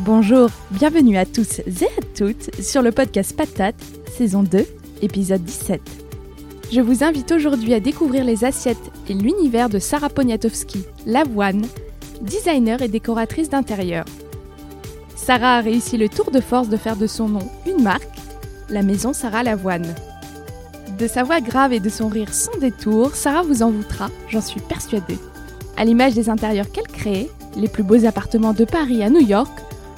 Bonjour, bienvenue à tous et à toutes sur le podcast Patate, saison 2, épisode 17. Je vous invite aujourd'hui à découvrir les assiettes et l'univers de Sarah Poniatowski, l'avoine, designer et décoratrice d'intérieur. Sarah a réussi le tour de force de faire de son nom une marque, la maison Sarah Lavoine. De sa voix grave et de son rire sans détour, Sarah vous en voûtera, j'en suis persuadée. À l'image des intérieurs qu'elle crée, les plus beaux appartements de Paris à New York,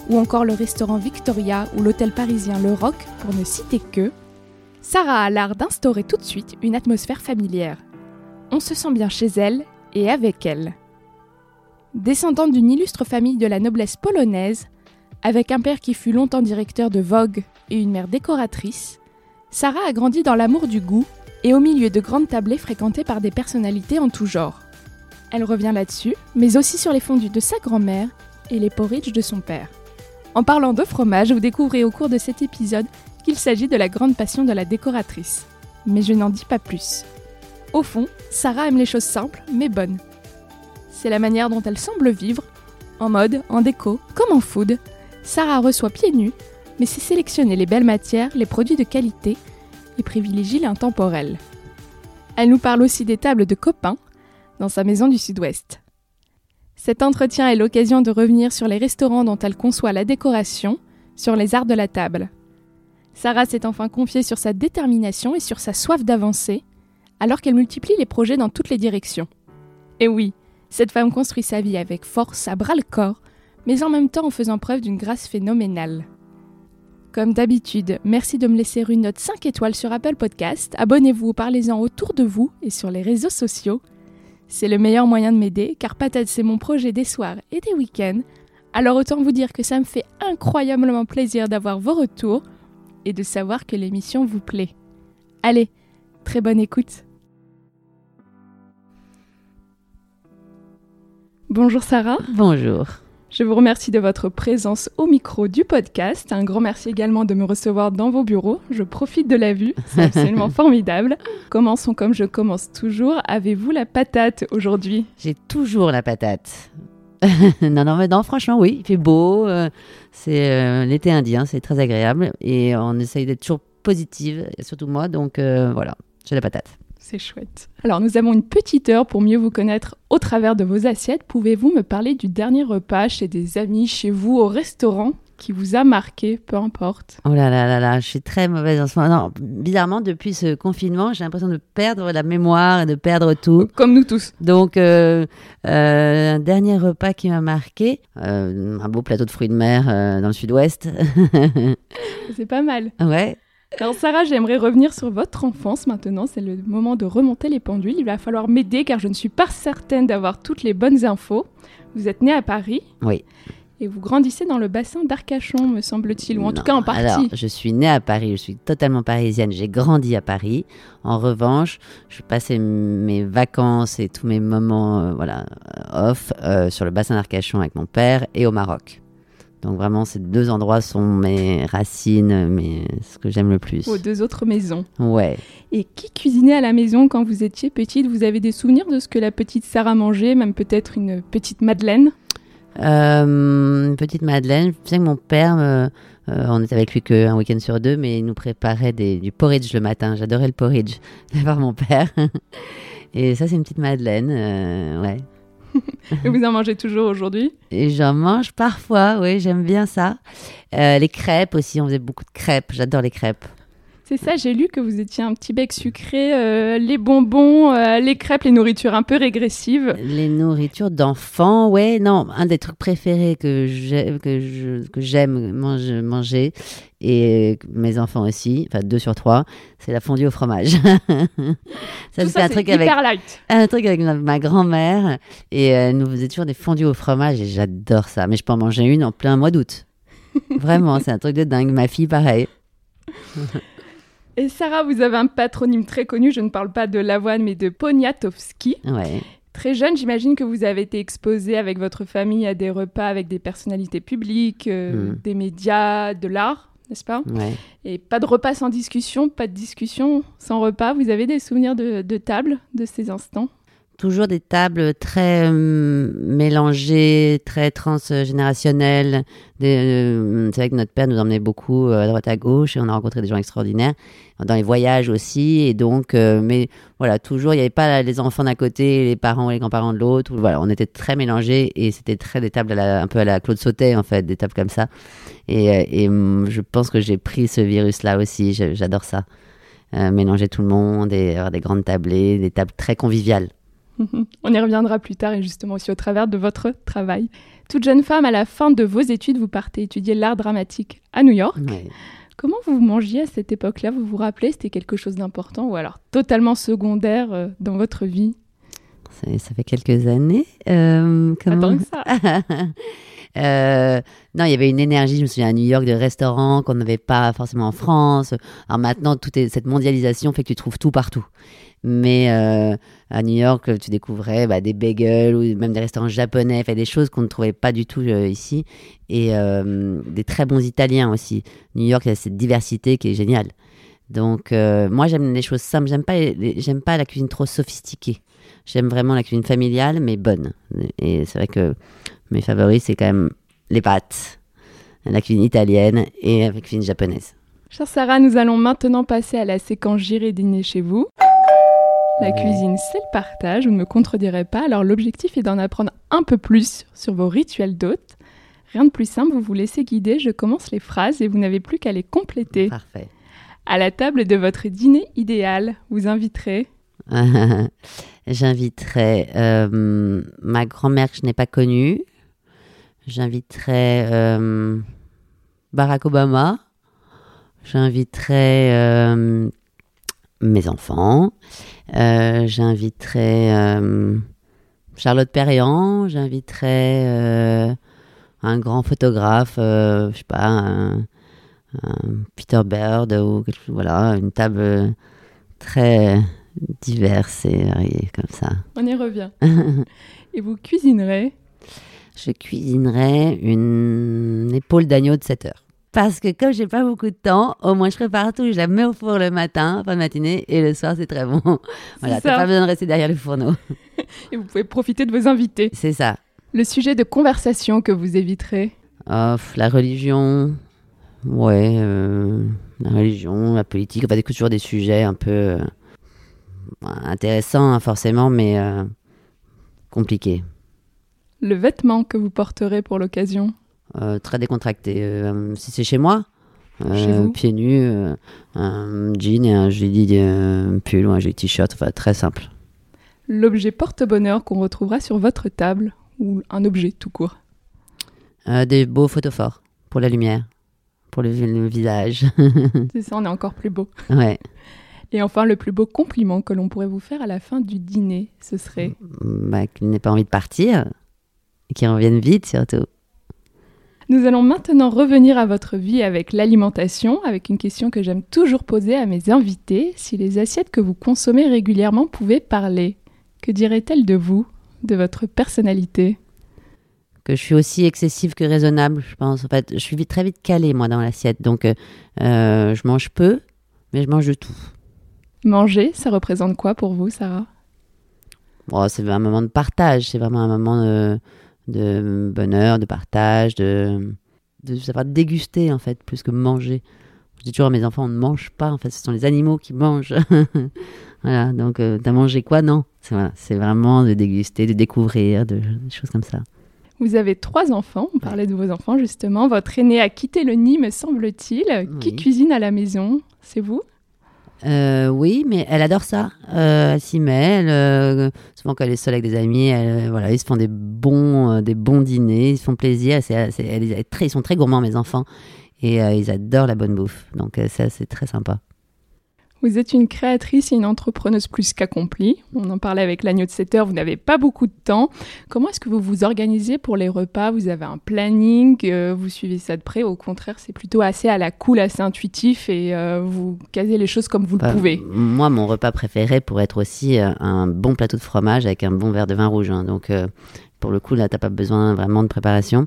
ou encore le restaurant Victoria ou l'hôtel parisien Le Roc, pour ne citer que, Sarah a l'art d'instaurer tout de suite une atmosphère familière. On se sent bien chez elle et avec elle. Descendante d'une illustre famille de la noblesse polonaise, avec un père qui fut longtemps directeur de Vogue et une mère décoratrice, Sarah a grandi dans l'amour du goût et au milieu de grandes tablées fréquentées par des personnalités en tout genre. Elle revient là-dessus, mais aussi sur les fondus de sa grand-mère et les porridge de son père. En parlant de fromage, vous découvrez au cours de cet épisode qu'il s'agit de la grande passion de la décoratrice. Mais je n'en dis pas plus. Au fond, Sarah aime les choses simples mais bonnes. C'est la manière dont elle semble vivre, en mode, en déco, comme en food. Sarah reçoit pieds nus, mais c'est sélectionner les belles matières, les produits de qualité et privilégie l'intemporel. Elle nous parle aussi des tables de copains dans sa maison du sud-ouest. Cet entretien est l'occasion de revenir sur les restaurants dont elle conçoit la décoration, sur les arts de la table. Sarah s'est enfin confiée sur sa détermination et sur sa soif d'avancer, alors qu'elle multiplie les projets dans toutes les directions. Et oui, cette femme construit sa vie avec force, à bras le corps, mais en même temps en faisant preuve d'une grâce phénoménale. Comme d'habitude, merci de me laisser une note 5 étoiles sur Apple Podcast, abonnez-vous, parlez-en autour de vous et sur les réseaux sociaux, c'est le meilleur moyen de m'aider, car patate c'est mon projet des soirs et des week-ends. Alors autant vous dire que ça me fait incroyablement plaisir d'avoir vos retours et de savoir que l'émission vous plaît. Allez, très bonne écoute. Bonjour Sarah. Bonjour. Je vous remercie de votre présence au micro du podcast. Un grand merci également de me recevoir dans vos bureaux. Je profite de la vue, c'est absolument formidable. Commençons comme je commence toujours. Avez-vous la patate aujourd'hui? J'ai toujours la patate. non, non, mais non, franchement, oui, il fait beau. Euh, c'est euh, l'été indien, c'est très agréable. Et on essaye d'être toujours positive, surtout moi. Donc euh, voilà, j'ai la patate. C'est chouette. Alors nous avons une petite heure pour mieux vous connaître au travers de vos assiettes. Pouvez-vous me parler du dernier repas chez des amis, chez vous, au restaurant qui vous a marqué, peu importe? Oh là là là là, je suis très mauvaise en ce moment. Non, bizarrement, depuis ce confinement, j'ai l'impression de perdre la mémoire et de perdre tout. Comme nous tous. Donc, euh, euh, un dernier repas qui m'a marqué, euh, un beau plateau de fruits de mer dans le sud-ouest. C'est pas mal. Ouais. Alors Sarah, j'aimerais revenir sur votre enfance maintenant. C'est le moment de remonter les pendules. Il va falloir m'aider car je ne suis pas certaine d'avoir toutes les bonnes infos. Vous êtes née à Paris. Oui. Et vous grandissez dans le bassin d'Arcachon, me semble-t-il, ou en tout cas en partie. Alors, je suis née à Paris, je suis totalement parisienne, j'ai grandi à Paris. En revanche, je passais mes vacances et tous mes moments euh, voilà, off euh, sur le bassin d'Arcachon avec mon père et au Maroc. Donc vraiment, ces deux endroits sont mes racines, mais ce que j'aime le plus. Vos deux autres maisons. Ouais. Et qui cuisinait à la maison quand vous étiez petite? Vous avez des souvenirs de ce que la petite Sarah mangeait, même peut-être une petite Madeleine? Euh, Une petite Madeleine. Je sais que mon père, euh, on était avec lui qu'un week-end sur deux, mais il nous préparait du porridge le matin. J'adorais le porridge de par mon père. Et ça, c'est une petite Madeleine, euh, ouais. Et vous en mangez toujours aujourd'hui? J'en mange parfois, oui, j'aime bien ça. Euh, les crêpes aussi, on faisait beaucoup de crêpes, j'adore les crêpes. C'est ça, j'ai lu que vous étiez un petit bec sucré, euh, les bonbons, euh, les crêpes, les nourritures un peu régressives. Les nourritures d'enfants, ouais, non, un des trucs préférés que j'aime, que je- que j'aime mange- manger, et mes enfants aussi, enfin deux sur trois, c'est la fondue au fromage. ça, Tout c'est un truc avec light. un truc avec ma, ma grand-mère, et elle nous faisait toujours des fondues au fromage, et j'adore ça. Mais je peux en manger une en plein mois d'août. Vraiment, c'est un truc de dingue. Ma fille, pareil. Et Sarah, vous avez un patronyme très connu, je ne parle pas de l'avoine, mais de Poniatowski. Ouais. Très jeune, j'imagine que vous avez été exposé avec votre famille à des repas avec des personnalités publiques, euh, Mm. des médias, de l'art, n'est-ce pas? Ouais. Et pas de repas sans discussion, pas de discussion sans repas. Vous avez des souvenirs de, de table de ces instants? Toujours des tables très euh, mélangées, très transgénérationnelles. Euh, c'est vrai que notre père nous emmenait beaucoup euh, à droite à gauche et on a rencontré des gens extraordinaires dans les voyages aussi. Et donc, mais voilà, toujours, il n'y avait pas les enfants d'un côté, les parents et les grands-parents de l'autre. On était très mélangés et c'était très des tables un peu à la Claude Sautet en fait, des tables comme ça. Et, et hum, je pense que j'ai pris ce virus-là aussi. J'adore ça. Mélanger tout le monde et avoir des grandes tablées, des tables très conviviales. On y reviendra plus tard et justement aussi au travers de votre travail. Toute jeune femme, à la fin de vos études, vous partez étudier l'art dramatique à New York. Ouais. Comment vous mangiez à cette époque-là? Vous vous rappelez C'était quelque chose d'important ou alors totalement secondaire euh, dans votre vie? Ça, ça fait quelques années. Euh, comment... ça. Euh, non, il y avait une énergie, je me souviens, à New York, de restaurants qu'on n'avait pas forcément en France. Alors maintenant, tout est, cette mondialisation fait que tu trouves tout partout. Mais euh, à New York, tu découvrais bah, des bagels ou même des restaurants japonais, fait, des choses qu'on ne trouvait pas du tout euh, ici. Et euh, des très bons Italiens aussi. New York, il y a cette diversité qui est géniale. Donc, moi, j'aime les choses simples. J'aime pas, j'aime pas la cuisine trop sophistiquée. J'aime vraiment la cuisine familiale, mais bonne. Et c'est vrai que mes favoris, c'est quand même les pâtes, la cuisine italienne et la cuisine japonaise. Chère Sarah, nous allons maintenant passer à la séquence J'irai dîner chez vous. La cuisine, c'est le partage, vous ne me contredirez pas. Alors l'objectif est d'en apprendre un peu plus sur vos rituels d'hôtes. Rien de plus simple, vous vous laissez guider, je commence les phrases et vous n'avez plus qu'à les compléter. Parfait. À la table de votre dîner idéal, vous inviterez J'inviterai euh, ma grand-mère que je n'ai pas connue. J'inviterai euh, Barack Obama. J'inviterai euh, mes enfants. Euh, J'inviterai euh, Charlotte Perriand. J'inviterai euh, un grand photographe, je sais pas, un, un Peter Bird ou quelque chose, voilà, une table très diverses et variées comme ça. On y revient. et vous cuisinerez? Je cuisinerai une épaule d'agneau de 7 heures. Parce que comme j'ai pas beaucoup de temps, au moins je prépare tout, je la mets au four le matin, fin de matinée, et le soir c'est très bon. Voilà, t'as pas besoin de rester derrière le fourneau. et vous pouvez profiter de vos invités. C'est ça. Le sujet de conversation que vous éviterez Oh, la religion, ouais, euh, la religion, la politique, enfin, c'est toujours des sujets un peu euh, intéressants, hein, forcément, mais euh, compliqués. Le vêtement que vous porterez pour l'occasion très décontracté. Euh, si c'est chez moi, euh, pieds nus, euh, un jean et un joli euh, pull ou un joli t-shirt, enfin très simple. L'objet porte-bonheur qu'on retrouvera sur votre table ou un objet tout court Euh, des beaux photophores pour la lumière, pour le, le visage. C'est ça, on est encore plus beau. ouais. Et enfin, le plus beau compliment que l'on pourrait vous faire à la fin du dîner, ce serait Bah, qu'il n'ait pas envie de partir et qu'il revienne vite surtout. Nous allons maintenant revenir à votre vie avec l'alimentation, avec une question que j'aime toujours poser à mes invités. Si les assiettes que vous consommez régulièrement pouvaient parler, que diraient-elles de vous, de votre personnalité? Que je suis aussi excessive que raisonnable, je pense. En fait, je suis vite- très vite calée, moi, dans l'assiette. Donc, euh, euh, je mange peu, mais je mange de tout. Manger, ça représente quoi pour vous, Sarah? Bon, c'est un moment de partage, c'est vraiment un moment de, de bonheur, de partage, de, de savoir déguster en fait, plus que manger. Je dis toujours à mes enfants, on ne mange pas, en fait, ce sont les animaux qui mangent. voilà, donc euh, t'as mangé quoi? Non, c'est voilà, vraiment de déguster, de découvrir, de, des choses comme ça. Vous avez trois enfants, on parlait de vos enfants justement. Votre aîné a quitté le nid, me semble-t-il. Qui cuisine à la maison? C'est vous? Euh, oui, mais elle adore ça. Euh, elle s'y met. Elle, euh, souvent quand elle est seule avec des amis, elle, voilà, ils se font des bons, euh, des bons dîners, ils se font plaisir. C'est, elle ils sont très gourmands mes enfants et euh, ils adorent la bonne bouffe. Donc euh, ça c'est très sympa. Vous êtes une créatrice et une entrepreneuse plus qu'accomplie. On en parlait avec l'agneau de 7 heures, vous n'avez pas beaucoup de temps. Comment est-ce que vous vous organisez pour les repas? Vous avez un planning, euh, vous suivez ça de près? Au contraire, c'est plutôt assez à la cool, assez intuitif et euh, vous casez les choses comme vous Bah, le pouvez. Moi, mon repas préféré pourrait être aussi euh, un bon plateau de fromage avec un bon verre de vin rouge. hein. Donc, pour le coup, là, t'as pas besoin vraiment de préparation.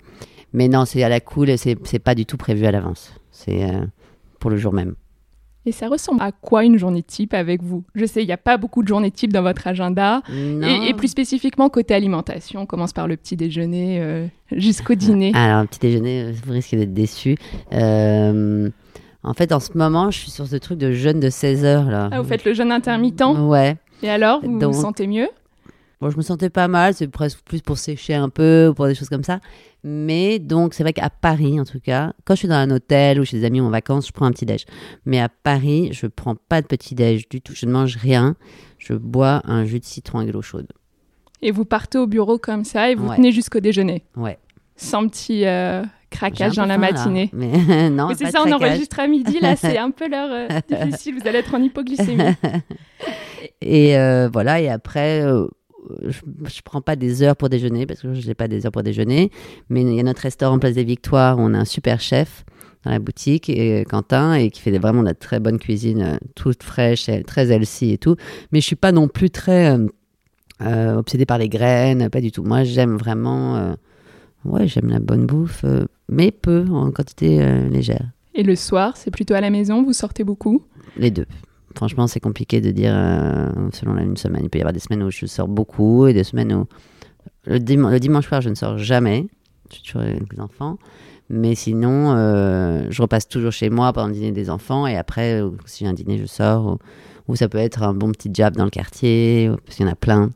Mais non, c'est à la cool et c'est c'est pas du tout prévu à l'avance. C'est euh, pour le jour même. Et ça ressemble à quoi une journée type avec vous? Je sais, il n'y a pas beaucoup de journées type dans votre agenda. Et, et plus spécifiquement côté alimentation, on commence par le petit déjeuner euh, jusqu'au dîner. Alors, petit déjeuner, euh, vous risquez d'être déçu. Euh, en fait, en ce moment, je suis sur ce truc de jeûne de 16 heures. Là. Ah, vous faites le jeûne intermittent? Ouais. Et alors, vous Donc- vous sentez mieux? Bon, je me sentais pas mal, c'est presque plus pour sécher un peu ou pour des choses comme ça. Mais donc, c'est vrai qu'à Paris, en tout cas, quand je suis dans un hôtel ou chez des amis ou en vacances, je prends un petit déj. Mais à Paris, je prends pas de petit déj du tout. Je ne mange rien. Je bois un jus de citron avec de l'eau chaude. Et vous partez au bureau comme ça et vous Ouais. tenez jusqu'au déjeuner, Ouais. sans petit euh, craquage dans la faim, là. matinée. Mais non, Oui, c'est ça, on enregistre à midi, là, c'est un peu l'heure euh, difficile, vous allez être en hypoglycémie. Et euh, voilà, et après, euh, je, je prends pas des heures pour déjeuner parce que je n'ai pas des heures pour déjeuner. Mais il y a notre restaurant Place des Victoires où on a un super chef dans la boutique, et Quentin, et qui fait vraiment de la très bonne cuisine, euh, toute fraîche, et très healthy et tout. Mais je suis pas non plus très euh, euh, obsédée par les graines, pas du tout. Moi, j'aime vraiment, euh, ouais, j'aime la bonne bouffe, euh, mais peu, en quantité légère. Et le soir, c'est plutôt à la maison, vous sortez beaucoup? Les deux. Franchement, c'est compliqué de dire euh, selon la une semaine. Il peut y avoir des semaines où je sors beaucoup et des semaines où. Le, dim- le dimanche soir, je ne sors jamais. Je suis toujours avec les enfants. Mais sinon, euh, je repasse toujours chez moi pendant le dîner des enfants. Et après, euh, si j'ai un dîner, je sors. Ou, ou ça peut être un bon petit job dans le quartier, parce qu'il y en a plein.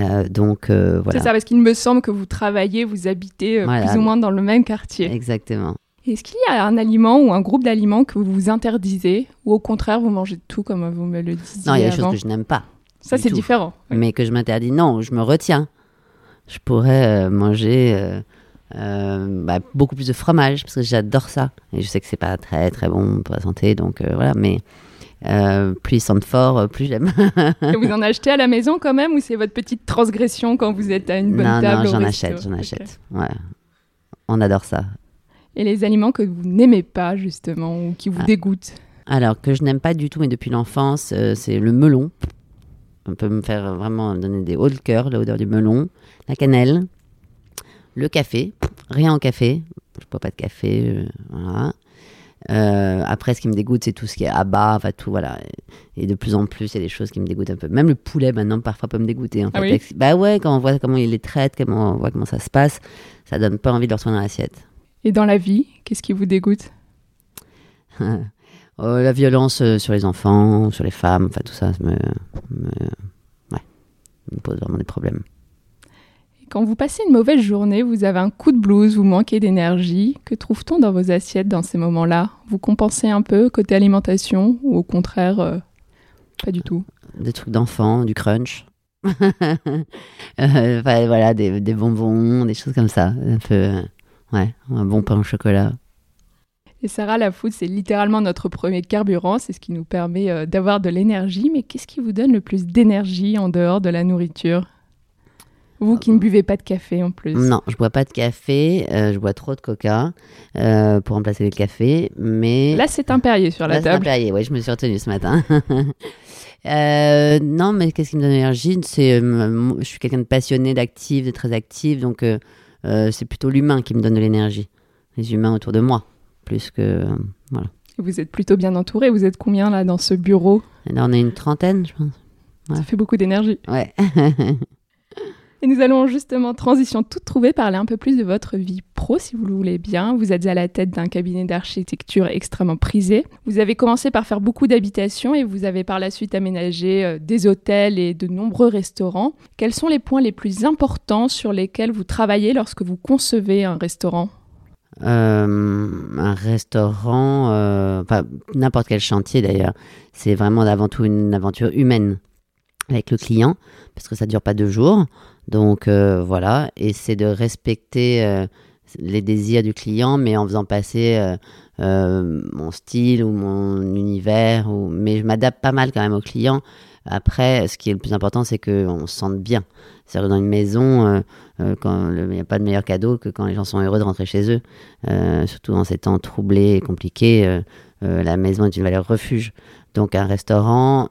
Euh, donc, euh, voilà. C'est ça, parce qu'il me semble que vous travaillez, vous habitez euh, Voilà. plus ou moins dans le même quartier. Exactement. Est-ce qu'il y a un aliment ou un groupe d'aliments que vous vous interdisez ou au contraire vous mangez tout comme vous me le disiez Non, il y a des choses que je n'aime pas. Ça c'est différent. mais que je m'interdis. Non, je me retiens. Je pourrais euh, manger euh, euh, bah, beaucoup plus de fromage parce que j'adore ça. Et je sais que c'est pas très très bon pour la santé, donc voilà. Mais plus ils sentent fort, plus j'aime. Vous en achetez à la maison quand même ou c'est votre petite transgression quand vous êtes à une bonne non, table non, j'en achète, j'en achète. Ouais. On adore ça. Et les aliments que vous n'aimez pas justement ou qui vous Ah. dégoûtent Alors que je n'aime pas du tout, mais depuis l'enfance, euh, c'est le melon. On peut me faire vraiment donner des hauts de cœur, l'odeur du melon, la cannelle, le café, rien au café. Je bois pas de café, euh, voilà. Euh, après, ce qui me dégoûte, c'est tout ce qui est à bas, enfin tout, voilà. Et de plus en plus, il y a des choses qui me dégoûtent un peu. Même le poulet, maintenant, parfois peut me dégoûter. En Ah fait. oui Bah ouais, quand on voit comment il les traite, comment on voit comment ça se passe, ça donne pas envie de le retrouver dans l'assiette. Et dans la vie, qu'est-ce qui vous dégoûte? Euh, la violence euh, sur les enfants, sur les femmes, enfin tout ça me, me, ouais, me pose vraiment des problèmes. Et Quand vous passez une mauvaise journée, vous avez un coup de blues, vous manquez d'énergie. Que trouve-t-on dans vos assiettes dans ces moments-là? Vous compensez un peu côté alimentation ou au contraire, euh, pas du tout? Des trucs d'enfants, du crunch. Euh, voilà, des, des bonbons, des choses comme ça. Un peu, ouais, un bon pain au chocolat. Et Sarah, la food, c'est littéralement notre premier carburant, c'est ce qui nous permet euh, d'avoir de l'énergie. Mais qu'est-ce qui vous donne le plus d'énergie en dehors de la nourriture? Vous qui ne buvez pas de café en plus. Non, je bois pas de café, euh, je bois trop de coca euh, pour remplacer le café, mais... Là, c'est un Perrier sur la Là, c'est un table. Perrier, ouais, je me suis retenue ce matin. Non, mais qu'est-ce qui me donne l'énergie? C'est, je suis quelqu'un de passionné, d'actif, de très actif, donc euh, c'est plutôt l'humain qui me donne de l'énergie, les humains autour de moi, plus que euh, voilà. Vous êtes plutôt bien entouré. Vous êtes combien là dans ce bureau? Là, on est une trentaine, je pense. Ouais. Ça fait beaucoup d'énergie. Ouais. Et nous allons justement, transition toute trouvée, parler un peu plus de votre vie pro, si vous le voulez bien. Vous êtes à la tête d'un cabinet d'architecture extrêmement prisé. Vous avez commencé par faire beaucoup d'habitations et vous avez par la suite aménagé euh, des hôtels et de nombreux restaurants. Quels sont les points les plus importants sur lesquels vous travaillez lorsque vous concevez un restaurant? Euh, un restaurant, euh, enfin n'importe quel chantier d'ailleurs, c'est vraiment avant tout une aventure humaine avec le client, parce que ça dure pas deux jours. Donc euh, voilà, et c'est de respecter euh, les désirs du client, mais en faisant passer euh, mon style ou mon univers. Mais je m'adapte pas mal quand même au client. Après, ce qui est le plus important, c'est qu'on se sente bien. C'est-à-dire dans une maison, il n'y a pas de meilleur cadeau que quand les gens sont heureux de rentrer chez eux. Surtout dans ces temps troublés et compliqués, la maison est une valeur refuge. Donc un restaurant,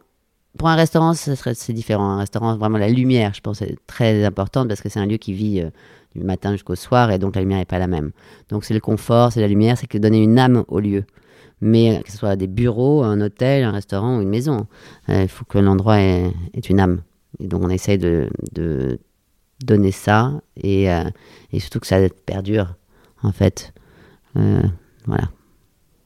pour un restaurant, c'est différent. Un restaurant, vraiment la lumière, je pense, est très importante parce que c'est un lieu qui vit euh, du matin jusqu'au soir et donc la lumière n'est pas la même. Donc c'est le confort, c'est la lumière, c'est que donner une âme au lieu. Mais euh, que ce soit des bureaux, un hôtel, un restaurant ou une maison, euh, il faut que l'endroit ait, une âme. Et donc on essaye de, donner ça et, et surtout que ça perdure, en fait. Voilà.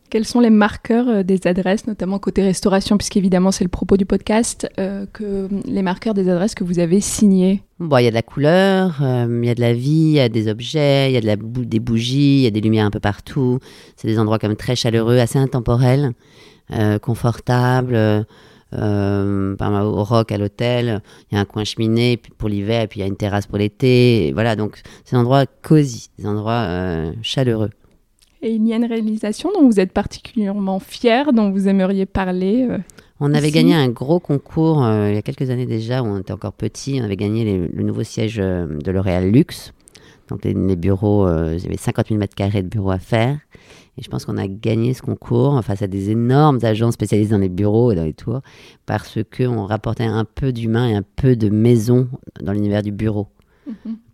Quels sont les marqueurs euh, des adresses, notamment côté restauration, puisqu'évidemment c'est le propos du podcast, euh, que les marqueurs des adresses que vous avez signées? Bon, il y a de la couleur, euh, il y a de la vie, il y a des objets, il y a des bougies, il y a des lumières un peu partout. C'est des endroits comme très chaleureux, assez intemporels, confortables. au rock à l'hôtel, il y a un coin cheminée pour l'hiver, puis il y a une terrasse pour l'été. Voilà, donc c'est des endroits cosy, des endroits chaleureux. Et il y a une réalisation dont vous êtes particulièrement fier, dont vous aimeriez parler euh, On avait Ici. gagné un gros concours euh, il y a quelques années déjà, où on était encore petit. On avait gagné les- le nouveau siège euh, de L'Oréal Luxe. Donc les, les bureaux, il y avait 50 000 mètres carrés de bureaux à faire. Et je pense qu'on a gagné ce concours face à des énormes agences spécialisées dans les bureaux et dans les tours, parce qu'on rapportait un peu d'humain et un peu de maison dans l'univers du bureau.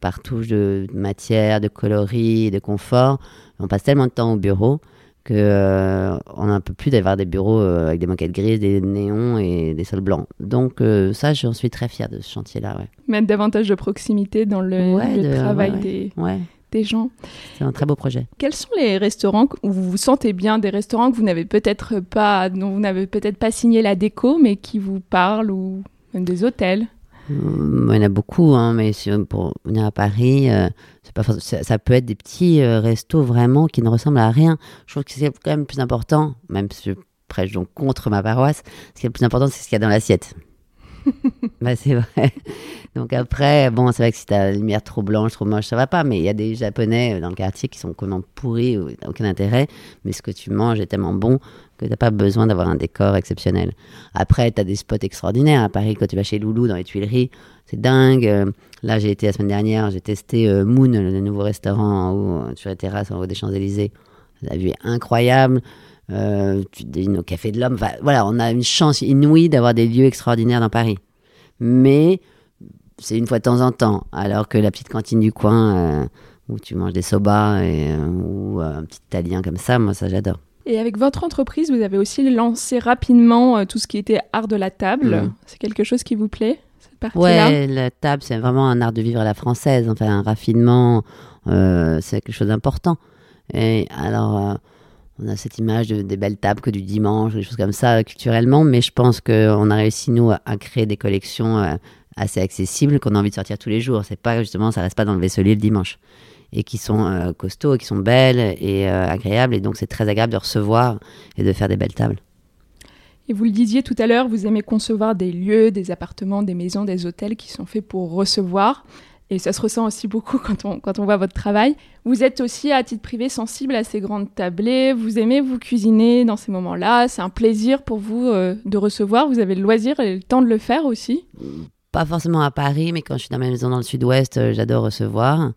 Par touche de matière, de coloris, de confort. On passe tellement de temps au bureau que euh, on a un peu plus d'avoir des bureaux euh, avec des moquettes grises, des néons et des sols blancs. Donc euh, ça, j'en suis très fière de ce chantier-là. Ouais. mettre davantage de proximité dans le, Ouais, le de- travail ouais. Des, gens. c'est un très beau projet. Quels sont les restaurants où vous vous sentez bien, des restaurants que vous n'avez peut-être pas, dont vous n'avez peut-être pas signé la déco, mais qui vous parlent, ou même des hôtels? Hum, Il y en a beaucoup, hein, mais si- pour venir à Paris, ça, peut être des petits euh, restos vraiment qui ne ressemblent à rien. Je trouve que c'est quand même plus important, même si je prêche donc contre ma paroisse, ce qui est le plus important, c'est ce qu'il y a dans l'assiette. Bah, c'est vrai. Donc après, bon, c'est vrai que si t'as la lumière trop blanche, trop moche, ça va pas, mais il y a des Japonais euh, dans le quartier qui sont complètement pourris, ou aucun intérêt, mais ce que tu manges est tellement bon que t'as pas besoin d'avoir un décor exceptionnel. Après, tu as des spots extraordinaires. À Paris, quand tu vas chez Loulou dans les Tuileries, c'est dingue. Euh, Là, j'ai été la semaine dernière, j'ai testé euh, Moon, le nouveau restaurant sur les terrasses en haut des Champs-Élysées. La vue est incroyable. Euh, tu dînes au Café de l'Homme. Enfin, voilà, on a une chance inouïe d'avoir des lieux extraordinaires dans Paris. Mais c'est une fois de temps en temps. Alors que la petite cantine du coin, euh, où tu manges des soba et, euh, ou euh, un petit italien comme ça, moi, ça, j'adore. Et avec votre entreprise, vous avez aussi lancé rapidement tout ce qui était art de la table. Mhm. C'est quelque chose qui vous plaît, Ouais, la table, c'est vraiment un art de vivre à la française. Enfin, un raffinement, euh, c'est quelque chose d'important. Et alors, euh, on a cette image de- des belles tables que du dimanche, des choses comme ça, euh, culturellement, mais je pense qu'on a réussi, nous, à, créer des collections euh, assez accessibles qu'on a envie de sortir tous les jours. C'est pas, justement, ça reste pas dans le vaisselier le dimanche. Et qui sont euh, costauds, qui sont belles et agréables. Et donc, c'est très agréable de recevoir et de faire des belles tables. Et vous le disiez tout à l'heure, vous aimez concevoir des lieux, des appartements, des maisons, des hôtels qui sont faits pour recevoir. Et ça se ressent aussi beaucoup quand on, quand on voit votre travail. Vous êtes aussi, à titre privé, sensible à ces grandes tablées. Vous aimez vous cuisiner dans ces moments-là. C'est un plaisir pour vous euh, de recevoir. Vous avez le loisir et le temps de le faire aussi. pas forcément à Paris, mais quand je suis dans ma maison dans le sud-ouest, euh, j'adore recevoir.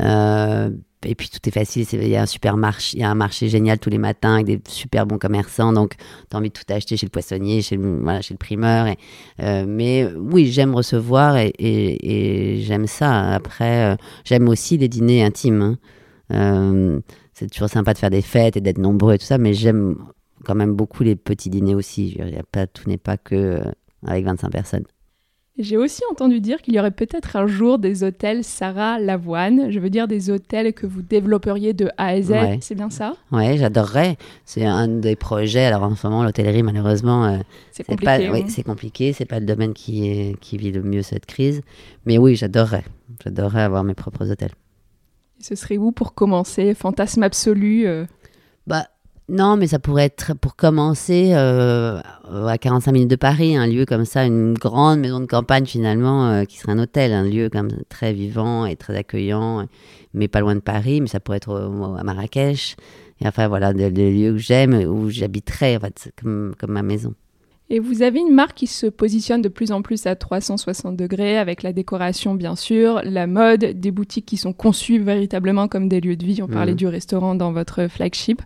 Euh, et puis tout est facile, il y a un super marché, il y a un marché génial tous les matins avec des super bons commerçants, donc tu as envie de tout acheter chez le poissonnier, chez le, voilà, chez le primeur. Euh, mais euh, oui, j'aime recevoir et, j'aime ça. Après, euh, j'aime aussi les dîners intimes. hein. C'est toujours sympa de faire des fêtes et d'être nombreux et tout ça, mais j'aime quand même beaucoup les petits dîners aussi. Je dire, pas, tout n'est pas que avec 25 personnes. J'ai aussi entendu dire qu'il y aurait peut-être un jour des hôtels Sarah Lavoine. Je veux dire des hôtels que vous développeriez de A à Z. Ouais. C'est bien ça? Ouais, j'adorerais. C'est un des projets. Alors en ce moment, l'hôtellerie, malheureusement, euh, C'est compliqué. pas, hein. oui, c'est compliqué. C'est pas le domaine qui, est, qui vit le mieux cette crise. Mais oui, j'adorerais. J'adorerais avoir mes propres hôtels. Ce serait où pour commencer? Fantasme absolu euh, non, mais ça pourrait être, pour commencer, euh, à 45 minutes de Paris, un lieu comme ça, une grande maison de campagne finalement, euh, qui serait un hôtel, un lieu comme très vivant et très accueillant, mais pas loin de Paris, mais ça pourrait être à Marrakech. Et enfin voilà, des, lieux que j'aime, où j'habiterais, en fait, comme, comme ma maison. Et vous avez une marque qui se positionne de plus en plus à 360 degrés, avec la décoration bien sûr, la mode, des boutiques qui sont conçues véritablement comme des lieux de vie. On parlait mmh. du restaurant dans votre flagship.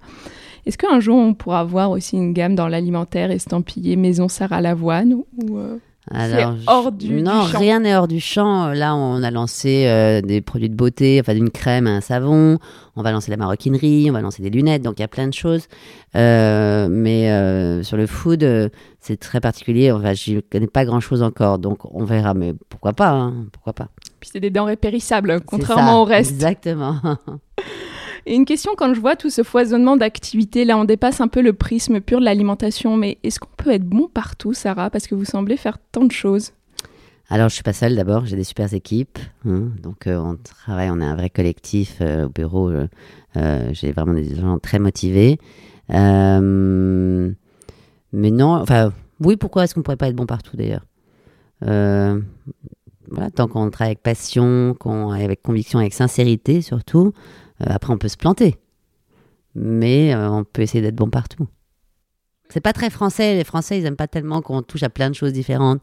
Est-ce qu'un jour on pourra voir aussi une gamme dans l'alimentaire estampillée Maison Sarah Lavoine ou euh, alors, hors du, non, rien n'est hors du champ. Là, on a lancé euh, des produits de beauté, enfin une crème, un savon. On va lancer la maroquinerie, on va lancer des lunettes. Donc il y a plein de choses. Euh, mais sur le food, c'est très particulier. Enfin, je connais pas grand chose encore, donc on verra. Mais pourquoi pas hein, Pourquoi pas Puis c'est des denrées périssables, contrairement au reste. Exactement. Et une question, quand je vois tout ce foisonnement d'activités, là on dépasse un peu le prisme pur de l'alimentation, mais est-ce qu'on peut être bon partout, Sarah Parce que vous semblez faire tant de choses? Alors, je suis pas seule d'abord, j'ai des super équipes. Hein. donc, euh, on travaille, on est un vrai collectif euh, au bureau. Euh, j'ai vraiment des gens très motivés. mais non, enfin, oui, pourquoi est-ce qu'on pourrait pas être bon partout d'ailleurs? Voilà, tant qu'on travaille avec passion, qu'on avec conviction, avec sincérité surtout, après, on peut se planter, mais euh, on peut essayer d'être bon partout. C'est pas très français. Les Français, ils aiment pas tellement qu'on touche à plein de choses différentes.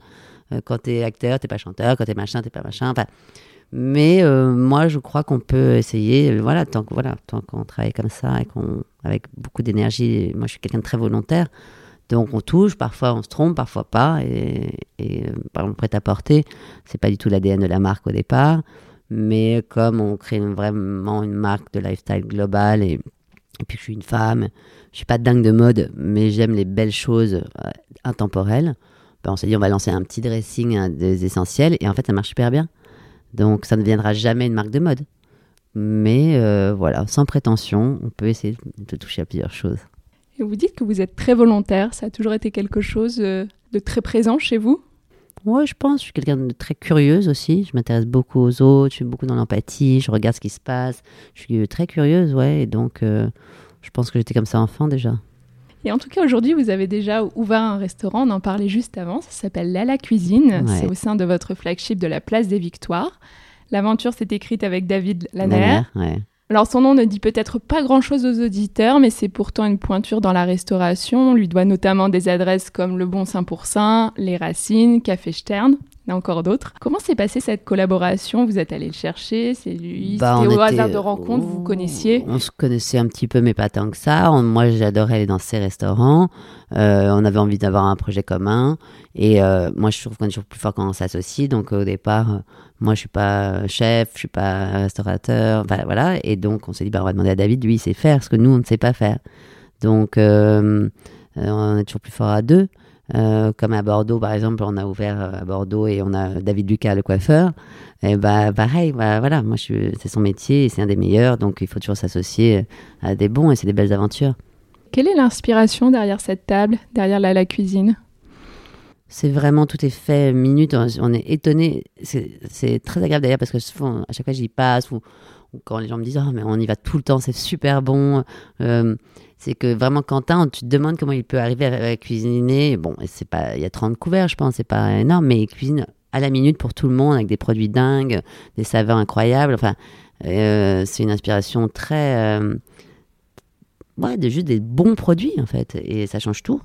Euh, quand t'es acteur, t'es pas chanteur. Quand t'es machin, t'es pas machin. mais moi, je crois qu'on peut essayer. Voilà, tant que voilà, tant qu'on travaille comme ça et qu'on avec beaucoup d'énergie. Moi, je suis quelqu'un de très volontaire. Donc on touche, parfois on se trompe, parfois pas. Et, et par exemple, prêt à porter, c'est pas du tout l'ADN de la marque au départ. Mais comme on crée vraiment une marque de lifestyle global et, puis je suis une femme, je suis pas dingue de mode, mais j'aime les belles choses euh, intemporelles. Ben, on s'est dit on va lancer un petit dressing des essentiels et en fait ça marche super bien. Donc ça ne deviendra jamais une marque de mode. Mais euh, voilà, sans prétention, on peut essayer de toucher à plusieurs choses. Et vous dites que vous êtes très volontaire, ça a toujours été quelque chose euh, de très présent chez vous? Oui, je pense. Je suis quelqu'un de très curieuse aussi. Je m'intéresse beaucoup aux autres. Je suis beaucoup dans l'empathie. Je regarde ce qui se passe. Je suis très curieuse, ouais. Et donc, euh, je pense que j'étais comme ça enfant déjà. Et en tout cas, aujourd'hui, vous avez déjà ouvert un restaurant. On en parlait juste avant. Ça s'appelle Lala Cuisine. C'est au sein de votre flagship de la Place des Victoires. L'aventure s'est écrite avec David Lanner. ouais. Alors son nom ne dit peut-être pas grand-chose aux auditeurs, mais c'est pourtant une pointure dans la restauration. On lui doit notamment des adresses comme Le Bon Saint pour Saint, Les Racines, Café Stern et encore d'autres. Comment s'est passée cette collaboration? Vous êtes allé le chercher C'est lui bah, C'était au hasard de rencontre Vous vous connaissiez? On se connaissait un petit peu, mais pas tant que ça. moi, j'adorais aller dans ces restaurants. Euh, on avait envie d'avoir un projet commun. Et euh, moi, je trouve qu'on est toujours plus fort quand on s'associe. Donc, au départ, moi, je suis pas chef, je suis pas restaurateur, voilà. Et donc, on s'est dit, bah, on va demander à David, lui, il sait faire ce que nous, on ne sait pas faire. Donc, euh, euh, on est toujours plus fort à deux. Euh, comme à Bordeaux, par exemple, on a ouvert à Bordeaux et on a David Lucas, le coiffeur. Et bah, pareil, bah, voilà, moi, c'est son métier et c'est un des meilleurs. Donc, il faut toujours s'associer à des bons et c'est des belles aventures. Quelle est l'inspiration derrière cette table, derrière la cuisine? C'est vraiment tout est fait minute. On est étonné. C'est très agréable d'ailleurs parce que souvent, à chaque fois j'y passe ou, quand les gens me disent oh, mais on y va tout le temps, c'est super bon. Euh, c'est que vraiment Quentin, tu te demandes comment il peut arriver à, cuisiner. Bon, c'est pas, il y a 30 couverts, je pense, c'est pas énorme, mais il cuisine à la minute pour tout le monde avec des produits dingues, des saveurs incroyables. Enfin, euh, c'est une inspiration très, euh, ouais, de juste des bons produits en fait, et ça change tout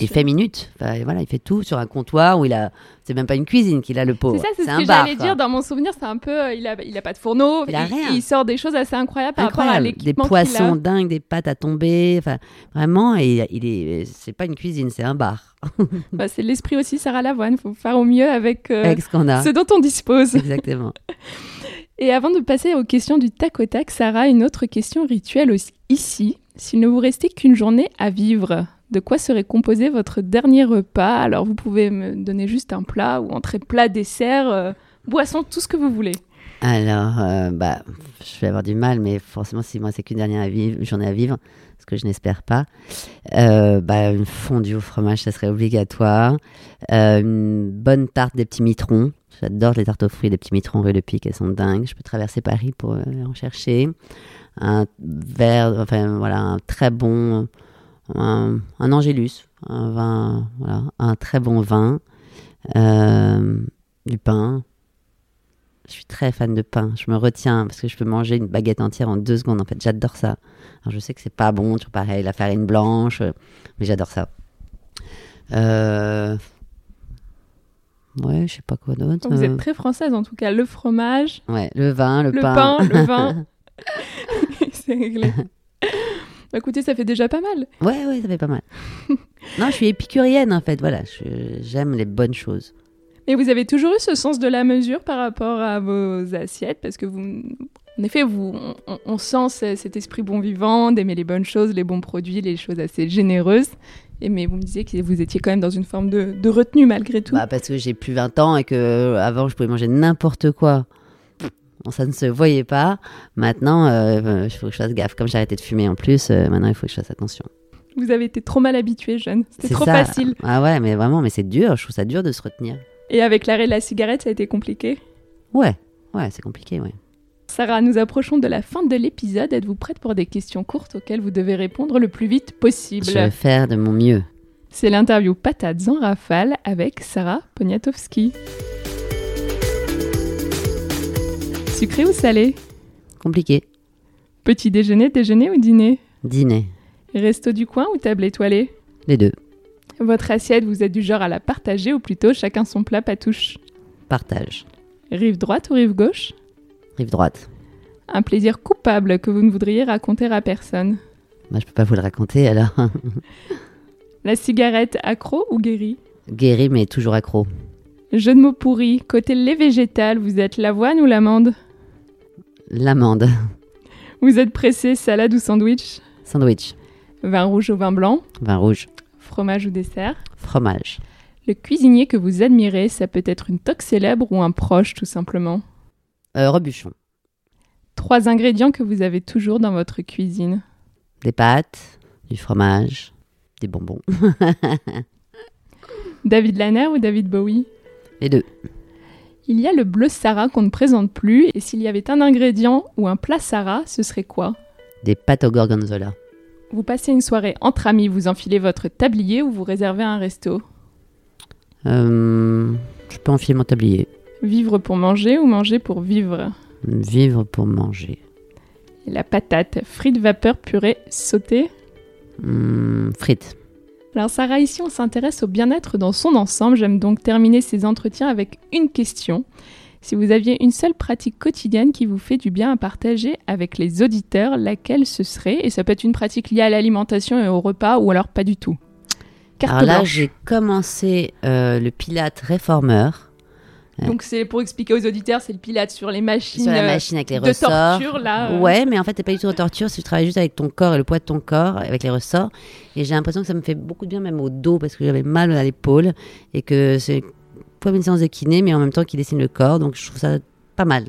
il fait minute. voilà, il fait tout sur un comptoir où il a. C'est même pas une cuisine qu'il a le pot. C'est ça, c'est ce que j'allais dire. Dans mon souvenir, c'est un peu. Euh, il a, il a pas de fourneau. Il, il, sort des choses assez incroyables par rapport à l'équipement Des poissons dingues, des pâtes à tomber. Enfin, vraiment, et il est. C'est pas une cuisine, c'est un bar. bah, c'est l'esprit aussi, Sarah Lavoine. Il faut faire au mieux avec, euh, avec ce qu'on a. Ce dont on dispose. Exactement. et avant de passer aux questions du tac au tac, Sarah, une autre question rituelle aussi, ici. S'il ne vous restait qu'une journée à vivre, de quoi serait composé votre dernier repas. Alors vous pouvez me donner juste un plat ou entrée plat, dessert, euh, boisson, tout ce que vous voulez. Alors, euh, bah, je vais avoir du mal, mais forcément, si moi c'est qu'une dernière à vivre- journée à vivre, ce que je n'espère pas, euh, bah, une fondue au fromage, ça serait obligatoire. Une bonne tarte des petits mitrons. J'adore les tartes aux fruits des petits mitrons rue Le Pic, elles sont dingues. Je peux traverser Paris pour en chercher. Un verre, enfin voilà, un très bon, un, un Angélus, un vin, voilà, un très bon vin, Euh, du pain. Je suis très fan de pain. Je me retiens parce que je peux manger une baguette entière en deux secondes. En fait, j'adore ça. Alors, je sais que c'est pas bon, toujours pareil, la farine blanche, euh, mais j'adore ça. Euh... Ouais, je sais pas quoi d'autre. Vous êtes très française en tout cas. Le fromage, Ouais, le vin, le, le pain. pain, le vin. c'est réglé. Bah, écoutez, ça fait déjà pas mal. Ouais, ouais, ça fait pas mal. non, je suis épicurienne en fait. Voilà, j'aime les bonnes choses. Et vous avez toujours eu ce sens de la mesure par rapport à vos assiettes? Parce que vous, en effet, vous, on, on sent ce- cet esprit bon vivant, d'aimer les bonnes choses, les bons produits, les choses assez généreuses. Et mais vous me disiez que vous étiez quand même dans une forme de, de retenue malgré tout. Bah, parce que j'ai plus 20 ans et que euh, avant je pouvais manger n'importe quoi. Bon, ça ne se voyait pas. Maintenant, euh, il faut que je fasse gaffe. Comme j'ai arrêté de fumer en plus, euh, maintenant il faut que je fasse attention. Vous avez été trop mal habitué, jeune. C'était trop ça. facile. Ah ouais, mais vraiment, mais c'est dur. Je trouve ça dur de se retenir. Et avec l'arrêt de la cigarette, ça a été compliqué? Ouais, ouais, c'est compliqué, ouais. Sarah, nous approchons de la fin de l'épisode. Êtes-vous prête pour des questions courtes auxquelles vous devez répondre le plus vite possible? Je vais faire de mon mieux. C'est l'interview Patates en rafale avec Sarah Poniatowski. Sucré ou salé Compliqué. Petit déjeuner, déjeuner ou dîner Dîner. Resto du coin ou table étoilée Les deux. Votre assiette, vous êtes du genre à la partager ou plutôt chacun son plat patouche Partage. Rive droite ou rive gauche Rive droite. Un plaisir coupable que vous ne voudriez raconter à personne Bah, je peux pas vous le raconter alors. La cigarette accro ou guérie Guéri, mais toujours accro. Jeu de mots pourris, côté lait végétal, vous êtes l'avoine ou l'amande L'amande. Vous êtes pressé, salade ou sandwich? Sandwich. Vin rouge ou vin blanc? Vin rouge. Fromage ou dessert? Fromage. Le cuisinier que vous admirez, ça peut être une toque célèbre ou un proche tout simplement? Euh, rebuchon. Trois ingrédients que vous avez toujours dans votre cuisine? Des pâtes, du fromage, des bonbons. David Lanner ou David Bowie? Les deux. Il y a le bleu Sarah qu'on ne présente plus, et s'il y avait un ingrédient ou un plat Sarah, ce serait quoi? Des pâtes au gorgonzola. Vous passez une soirée entre amis, vous enfilez votre tablier ou vous réservez un resto? Euh, je peux enfiler mon tablier. Vivre pour manger ou manger pour vivre? Vivre pour manger. Et La patate, frites vapeur purée sautée? Hum, frites. Alors Sarah, ici on s'intéresse au bien-être dans son ensemble. J'aime donc terminer ces entretiens avec une question. Si vous aviez une seule pratique quotidienne qui vous fait du bien à partager avec les auditeurs, laquelle ce serait? Et ça peut être une pratique liée à l'alimentation et au repas ou alors pas du tout? Carte Alors là, j'ai commencé euh, le Pilate réformeur. Donc c'est pour expliquer aux auditeurs, c'est le pilate sur les machines Sur la euh, machine avec les de ressorts. torture là. euh. Ouais, mais en fait, c'est pas du tout en torture. Tu travailles juste avec ton corps et le poids de ton corps, avec les ressorts. Et j'ai l'impression que ça me fait beaucoup de bien, même au dos, parce que j'avais mal à l'épaule. Et que c'est comme une séance de kiné, mais en même temps qui dessine le corps. Donc je trouve ça pas mal.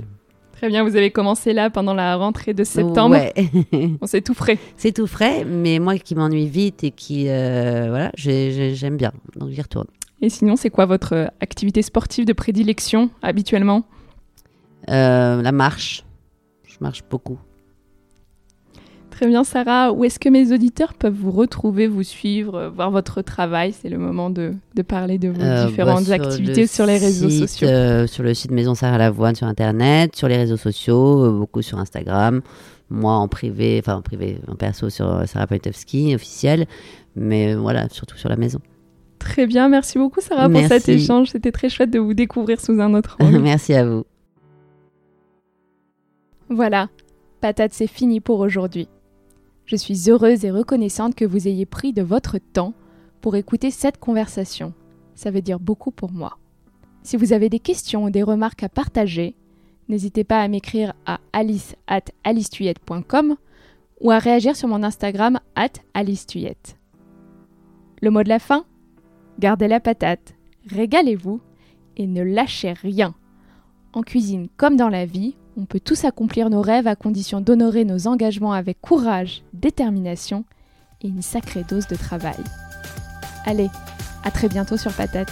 Très bien, vous avez commencé là pendant la rentrée de septembre. Ouais. On s'est tout frais. c'est tout frais, mais moi qui m'ennuie vite et qui. euh, voilà, j'ai- j'ai- j'aime bien. Donc j'y retourne. Et sinon, c'est quoi votre euh, activité sportive de prédilection habituellement? Euh, la marche. Je marche beaucoup. Très bien, Sarah. Où est-ce que mes auditeurs peuvent vous retrouver, vous suivre, euh, voir votre travail? C'est le moment de, de parler de vos Euh, différentes bah, sur activités le sur les réseaux site, sociaux. euh, sur le site Maison Sarah Lavoine sur Internet, sur les réseaux sociaux, euh, beaucoup sur Instagram. Moi en privé, enfin en privé, en perso sur Sarah Poniatowski, officiel. Mais voilà, surtout sur la maison. Très bien, merci beaucoup, Sarah, pour cet échange. C'était très chouette de vous découvrir sous un autre angle. Merci à vous. Voilà, patate, c'est fini pour aujourd'hui. Je suis heureuse et reconnaissante que vous ayez pris de votre temps pour écouter cette conversation. Ça veut dire beaucoup pour moi. Si vous avez des questions ou des remarques à partager, n'hésitez pas à m'écrire à alice at alicetuyette.com ou à réagir sur mon Instagram at alicetuyette. Le mot de la fin? Gardez la patate, régalez-vous et ne lâchez rien. En cuisine comme dans la vie, on peut tous accomplir nos rêves à condition d'honorer nos engagements avec courage, détermination et une sacrée dose de travail. Allez, à très bientôt sur Patate.